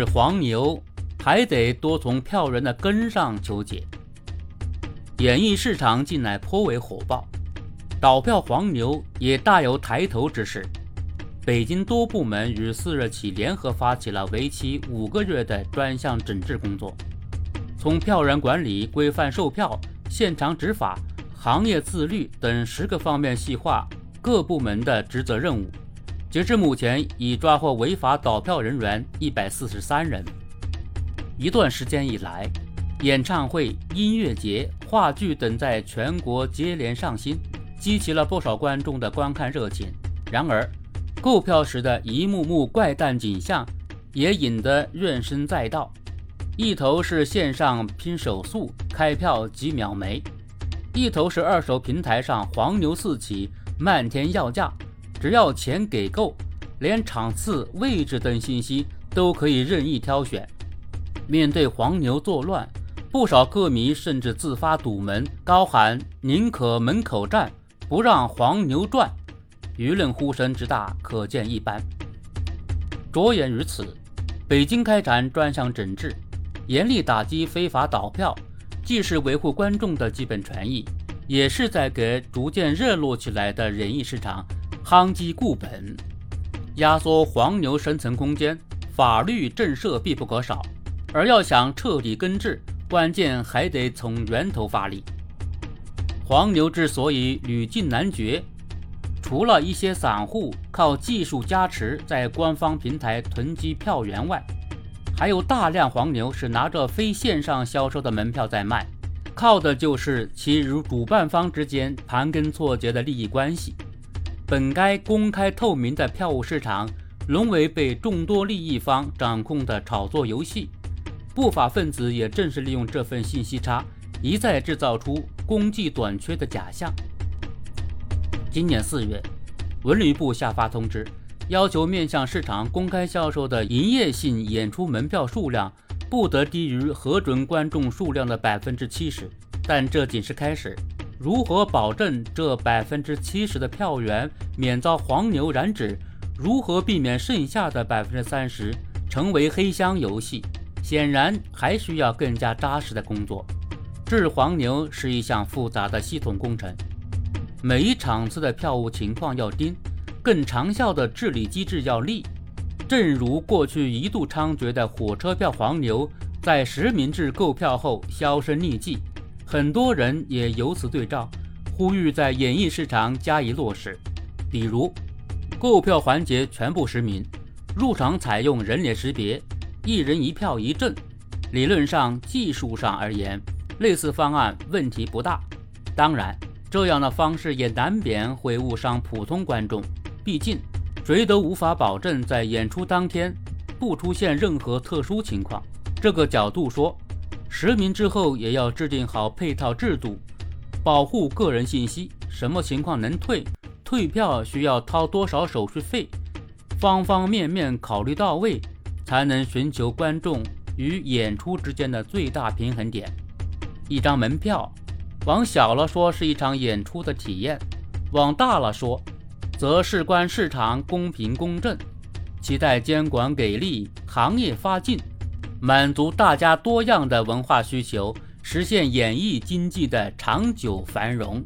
是黄牛，还得多从票源的根上求解。演艺市场近来颇为火爆，倒票黄牛也大有抬头之势。北京多部门于四日起联合发起了为期五个月的专项整治工作，从票源管理、规范售票、现场执法、行业自律等十个方面细化各部门的职责任务。截至目前，已抓获违法倒票人员一百四十三人。一段时间以来，演唱会、音乐节、话剧等在全国接连上新，激起了不少观众的观看热情。然而，购票时的一幕幕怪诞景象也引得怨声载道。一头是线上拼手速，开票几秒没；一头是二手平台上黄牛四起，漫天要价。只要钱给够，连场次、位置等信息都可以任意挑选。面对黄牛作乱，不少歌迷甚至自发堵门，高喊“宁可门口站，不让黄牛转”，舆论呼声之大，可见一斑。着眼于此，北京开展专项整治，严厉打击非法倒票，既是维护观众的基本权益，也是在给逐渐热络起来的演艺市场。夯基固本，压缩黄牛生存空间，法律震慑必不可少。而要想彻底根治，关键还得从源头发力。黄牛之所以屡禁难绝，除了一些散户靠技术加持在官方平台囤积票源外，还有大量黄牛是拿着非线上销售的门票在卖，靠的就是其与主办方之间盘根错节的利益关系。本该公开透明的票务市场，沦为被众多利益方掌控的炒作游戏。不法分子也正是利用这份信息差，一再制造出供给短缺的假象。今年四月，文旅部下发通知，要求面向市场公开销售的营业性演出门票数量不得低于核准观众数量的百分之七十。但这仅是开始。如何保证这百分之七十的票源免遭黄牛染指？如何避免剩下的百分之三十成为黑箱游戏？显然还需要更加扎实的工作。治黄牛是一项复杂的系统工程，每一场次的票务情况要盯，更长效的治理机制要立。正如过去一度猖獗的火车票黄牛，在实名制购票后销声匿迹。很多人也由此对照，呼吁在演艺市场加以落实，比如购票环节全部实名，入场采用人脸识别，一人一票一证。理论上、技术上而言，类似方案问题不大。当然，这样的方式也难免会误伤普通观众，毕竟谁都无法保证在演出当天不出现任何特殊情况。这个角度说。实名之后也要制定好配套制度，保护个人信息。什么情况能退？退票需要掏多少手续费？方方面面考虑到位，才能寻求观众与演出之间的最大平衡点。一张门票，往小了说是一场演出的体验，往大了说，则事关市场公平公正。期待监管给力，行业发劲。满足大家多样的文化需求，实现演艺经济的长久繁荣。